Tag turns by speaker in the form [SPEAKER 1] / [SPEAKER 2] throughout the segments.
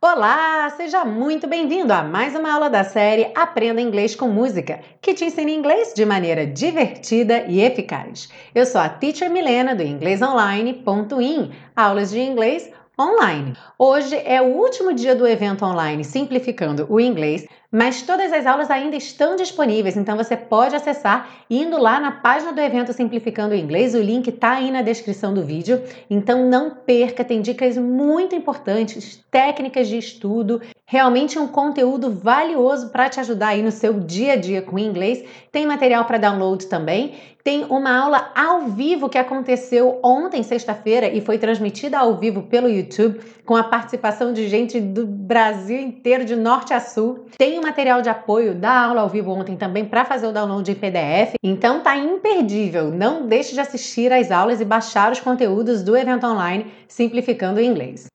[SPEAKER 1] Olá, seja muito bem-vindo a mais uma aula da série Aprenda Inglês com Música, que te ensina inglês de maneira divertida e eficaz. Eu sou a Teacher Milena do inglesonline.in, aulas de inglês online. Hoje é o último dia do evento online Simplificando o Inglês, mas todas as aulas ainda estão disponíveis, então você pode acessar indo lá na página do evento Simplificando o Inglês. O link está aí na descrição do vídeo, então não perca, tem dicas muito importantes, técnicas de estudo, realmente um conteúdo valioso para te ajudar aí no seu dia a dia com o inglês. Tem material para download também. Tem uma aula ao vivo que aconteceu ontem, sexta-feira, e foi transmitida ao vivo pelo YouTube, com a participação de gente do Brasil inteiro, de norte a sul. Tem o material de apoio da aula ao vivo ontem também para fazer o download em PDF. Então tá imperdível. Não deixe de assistir às aulas e baixar os conteúdos do evento online Simplificando o Inglês.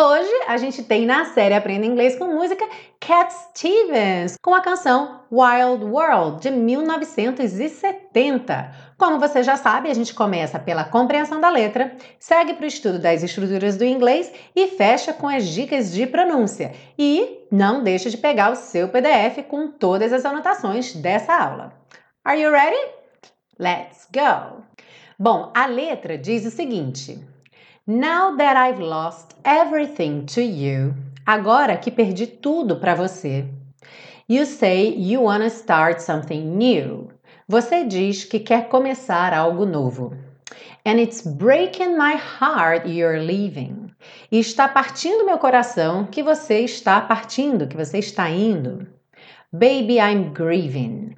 [SPEAKER 1] Hoje a gente tem na série Aprenda Inglês com Música Cat Stevens com a canção Wild World de 1970. Como você já sabe, a gente começa pela compreensão da letra, segue para o estudo das estruturas do inglês e fecha com as dicas de pronúncia. E não deixe de pegar o seu PDF com todas as anotações dessa aula. Are you ready? Let's go! Bom, a letra diz o seguinte. Now that I've lost everything to you, agora que perdi tudo para você. You say you wanna start something new. Você diz que quer começar algo novo. And it's breaking my heart you're leaving. E está partindo meu coração que você está partindo, que você está indo. Baby, I'm grieving.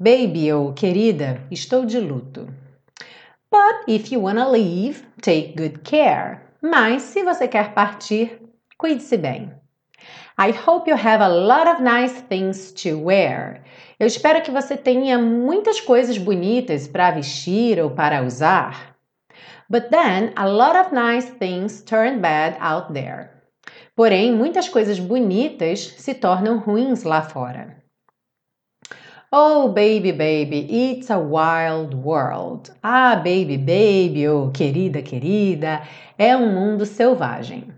[SPEAKER 1] Baby ou oh, querida, estou de luto. But if you wanna leave, take good care. Mas se você quer partir, cuide-se bem. I hope you have a lot of nice things to wear. Eu espero que você tenha muitas coisas bonitas para vestir ou para usar. But then a lot of nice things turn bad out there. Porém, muitas coisas bonitas se tornam ruins lá fora. Oh, baby, baby, it's a wild world. Ah, baby, baby, oh, querida, querida, é um mundo selvagem.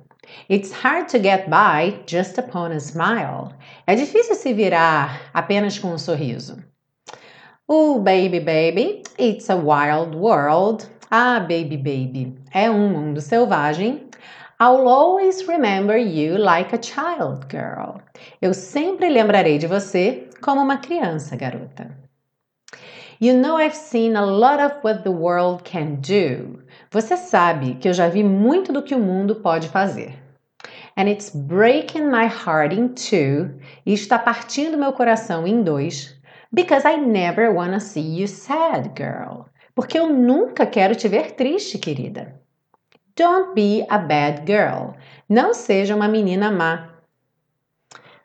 [SPEAKER 1] It's hard to get by just upon a smile. É difícil se virar apenas com um sorriso. Oh, baby, baby, it's a wild world. Ah, baby, baby, é um mundo selvagem. I'll always remember you like a child, girl. Eu sempre lembrarei de você como uma criança, garota. You know I've seen a lot of what the world can do. Você sabe que eu já vi muito do que o mundo pode fazer. And it's breaking my heart in two. E está partindo meu coração em dois. Because I never wanna see you sad, girl. Porque eu nunca quero te ver triste, querida. Don't be a bad girl. Não seja uma menina má.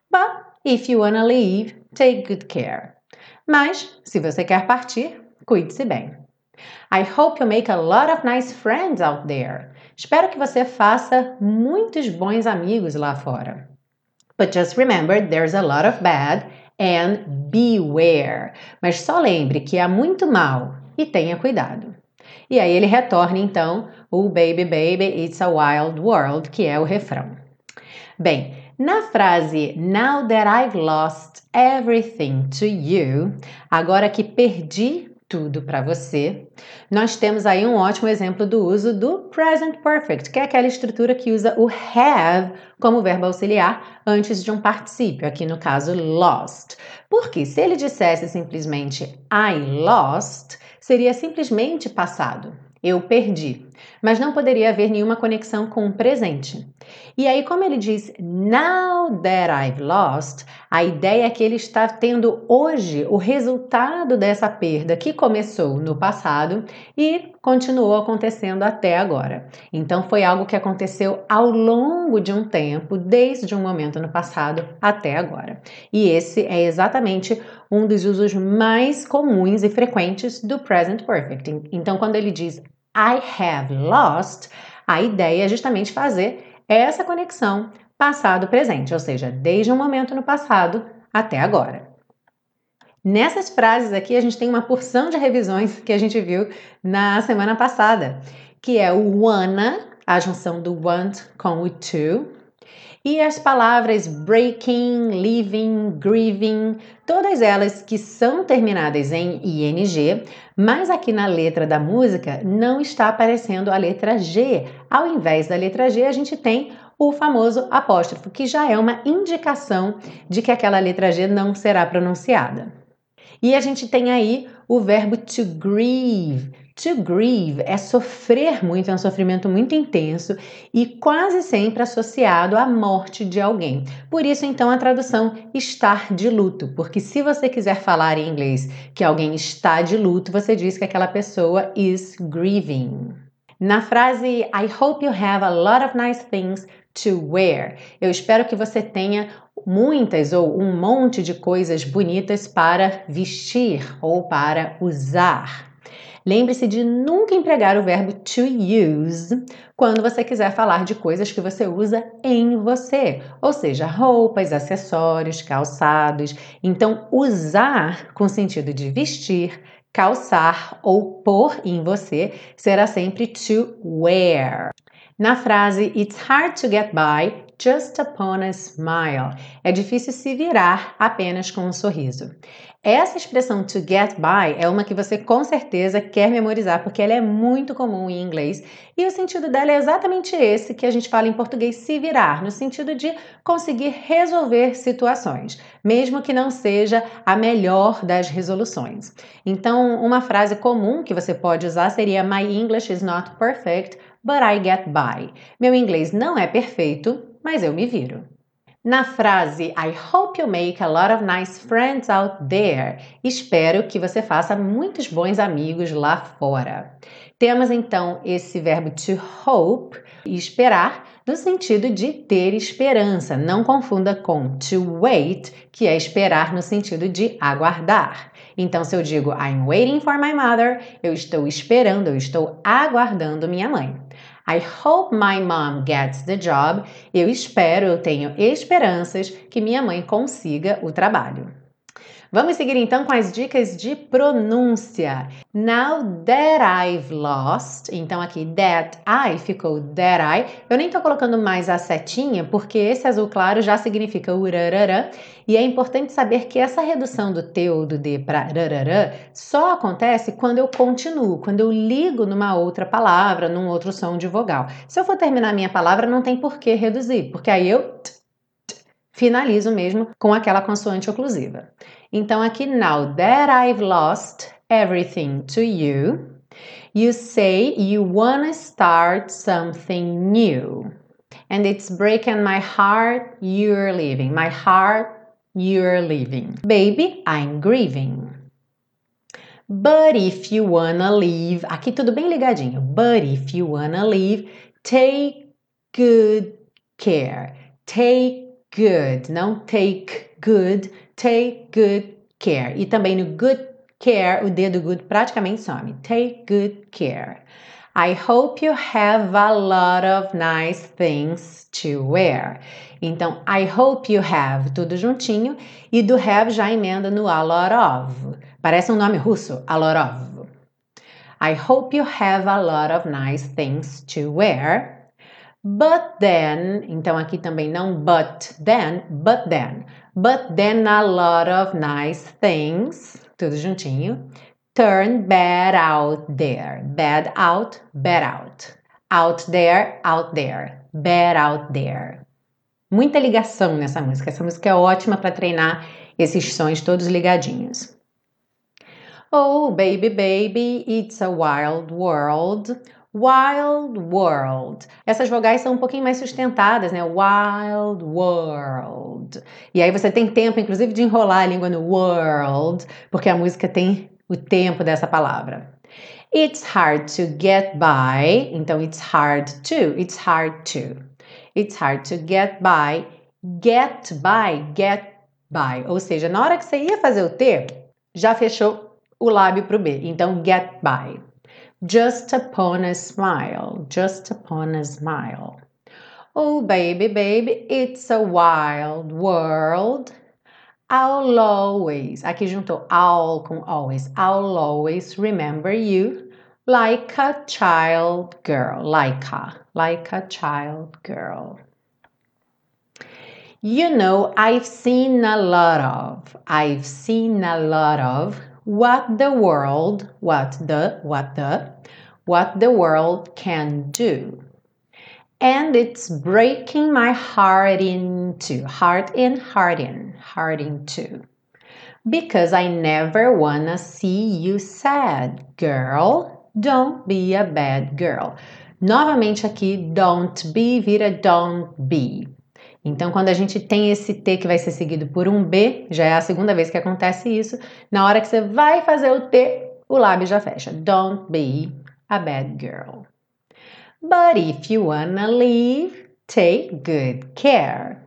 [SPEAKER 1] But if you wanna leave, take good care. Mas, se você quer partir, cuide-se bem. I hope you make a lot of nice friends out there. Espero que você faça muitos bons amigos lá fora. But just remember, there's a lot of bad and beware. Mas só lembre que há muito mal e tenha cuidado. E aí ele retorna então o Baby Baby It's a Wild World, que é o refrão. Bem, na frase Now that I've lost everything to you, agora que perdi tudo para você, nós temos aí um ótimo exemplo do uso do present perfect, que é aquela estrutura que usa o have como verbo auxiliar antes de um particípio, aqui no caso lost. Porque se ele dissesse simplesmente I lost, seria simplesmente passado eu perdi, mas não poderia haver nenhuma conexão com o presente. E aí, como ele diz now that I've lost, a ideia é que ele está tendo hoje o resultado dessa perda que começou no passado e continuou acontecendo até agora. Então, foi algo que aconteceu ao longo de um tempo, desde um momento no passado até agora. E esse é exatamente um dos usos mais comuns e frequentes do present perfect. Então, quando ele diz I have lost, a ideia é justamente fazer essa conexão passado-presente, ou seja, desde um momento no passado até agora. Nessas frases aqui, a gente tem uma porção de revisões que a gente viu na semana passada, que é o wanna, a junção do want com o to, e as palavras breaking, leaving, grieving, todas elas que são terminadas em ing, mas aqui na letra da música não está aparecendo a letra G. Ao invés da letra G, a gente tem o famoso apóstrofo, que já é uma indicação de que aquela letra G não será pronunciada. E a gente tem aí o verbo to grieve. To grieve é sofrer muito, é um sofrimento muito intenso e quase sempre associado à morte de alguém. Por isso, então, a tradução estar de luto, porque se você quiser falar em inglês que alguém está de luto, você diz que aquela pessoa is grieving. Na frase I hope you have a lot of nice things to wear. Eu espero que você tenha muitas ou um monte de coisas bonitas para vestir ou para usar. Lembre-se de nunca empregar o verbo to use quando você quiser falar de coisas que você usa em você, ou seja, roupas, acessórios, calçados. Então, usar com sentido de vestir, calçar ou pôr em você será sempre to wear. Na frase It's hard to get by just upon a smile, é difícil se virar apenas com um sorriso. Essa expressão to get by é uma que você com certeza quer memorizar porque ela é muito comum em inglês e o sentido dela é exatamente esse que a gente fala em português se virar, no sentido de conseguir resolver situações, mesmo que não seja a melhor das resoluções. Então, uma frase comum que você pode usar seria My English is not perfect, but I get by. Meu inglês não é perfeito, mas eu me viro. Na frase I hope you make a lot of nice friends out there, espero que você faça muitos bons amigos lá fora. Temos então esse verbo to hope, esperar, no sentido de ter esperança. Não confunda com to wait, que é esperar no sentido de aguardar. Então, se eu digo I'm waiting for my mother, eu estou esperando, eu estou aguardando minha mãe. I hope my mom gets the job. Eu espero, eu tenho esperanças que minha mãe consiga o trabalho. Vamos seguir então com as dicas de pronúncia. Now that I've lost, então aqui that I ficou that I. Eu nem tô colocando mais a setinha porque esse azul claro já significa urarará e é importante saber que essa redução do T ou do D para rarará só acontece quando eu continuo, quando eu ligo numa outra palavra, num outro som de vogal. Se eu for terminar minha palavra, não tem por que reduzir, porque aí eu finalizo mesmo com aquela consoante oclusiva. Então, aqui, now that I've lost everything to you, you say you wanna start something new. And it's breaking my heart, you're leaving. My heart, you're leaving. Baby, I'm grieving. But if you wanna leave, aqui tudo bem ligadinho. But if you wanna leave, take good care. Take good, não take good, take good care. E também no good care, o dedo good praticamente some. Take good care. I hope you have a lot of nice things to wear. Então, I hope you have, tudo juntinho, e do have já emenda no a lot of. Parece um nome russo, a lot of. I hope you have a lot of nice things to wear. But then, então aqui também não but then, but then. But then a lot of nice things, tudo juntinho. Turn bad out there. Bad out, bad out. Out there, out there. Bad out there. Muita ligação nessa música. Essa música é ótima para treinar esses sons todos ligadinhos. Oh, baby, baby, it's a wild world. Wild World. Essas vogais são um pouquinho mais sustentadas, né? Wild World. E aí você tem tempo, inclusive, de enrolar a língua no world, porque a música tem o tempo dessa palavra. It's hard to get by. Então, it's hard to. It's hard to. It's hard to get by. Get by. Get by. Ou seja, na hora que você ia fazer o T, já fechou o lábio para o B. Então, get by. Just upon a smile, just upon a smile. Oh, baby, baby, it's a wild world. I'll always. Aqui juntou all com always. I'll always remember you like a child girl. Like a. Like a child girl. You know, I've seen a lot of. I've seen a lot of what the world, what the, what the, what the world can do. And it's breaking my heart in two. Heart in, heart in, heart in two. Because I never wanna see you sad, girl. Don't be a bad girl. Novamente aqui, don't be vira don't be. Então, quando a gente tem esse T que vai ser seguido por um B, já é a segunda vez que acontece isso. Na hora que você vai fazer o T, o lábio já fecha. Don't be a bad girl. But if you wanna leave, take good care.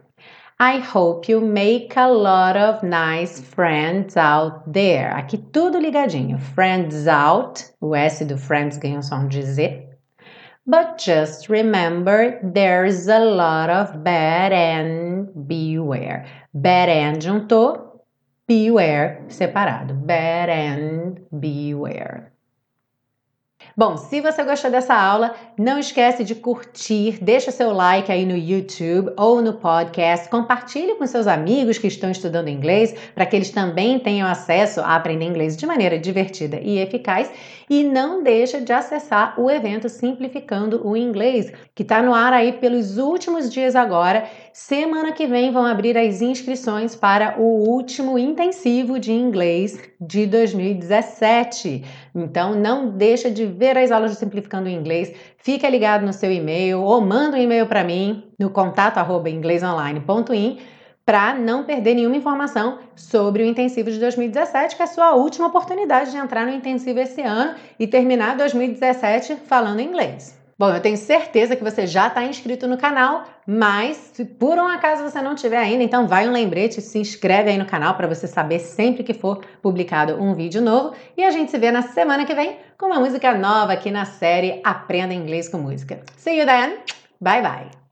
[SPEAKER 1] I hope you make a lot of nice friends out there. Aqui tudo ligadinho. Friends out, o S do friends ganha o som de Z. But just remember there's a lot of bad and beware. Bad and juntou, beware separado. Bad and beware. Bom, se você gostou dessa aula, não esquece de curtir, deixa seu like aí no YouTube ou no podcast, compartilhe com seus amigos que estão estudando inglês, para que eles também tenham acesso a aprender inglês de maneira divertida e eficaz, e não deixa de acessar o evento Simplificando o Inglês, que está no ar aí pelos últimos dias agora. Semana que vem vão abrir as inscrições para o último intensivo de inglês de 2017. Então não deixa de ver as aulas do Simplificando o Inglês, fica ligado no seu e-mail ou manda um e-mail para mim no contato arroba inglesonline.in para não perder nenhuma informação sobre o intensivo de 2017, que é a sua última oportunidade de entrar no intensivo esse ano e terminar 2017 falando inglês. Bom, eu tenho certeza que você já está inscrito no canal, mas se por um acaso você não tiver ainda, então vai um lembrete, se inscreve aí no canal para você saber sempre que for publicado um vídeo novo. E a gente se vê na semana que vem com uma música nova aqui na série Aprenda Inglês com Música. See you then! Bye bye!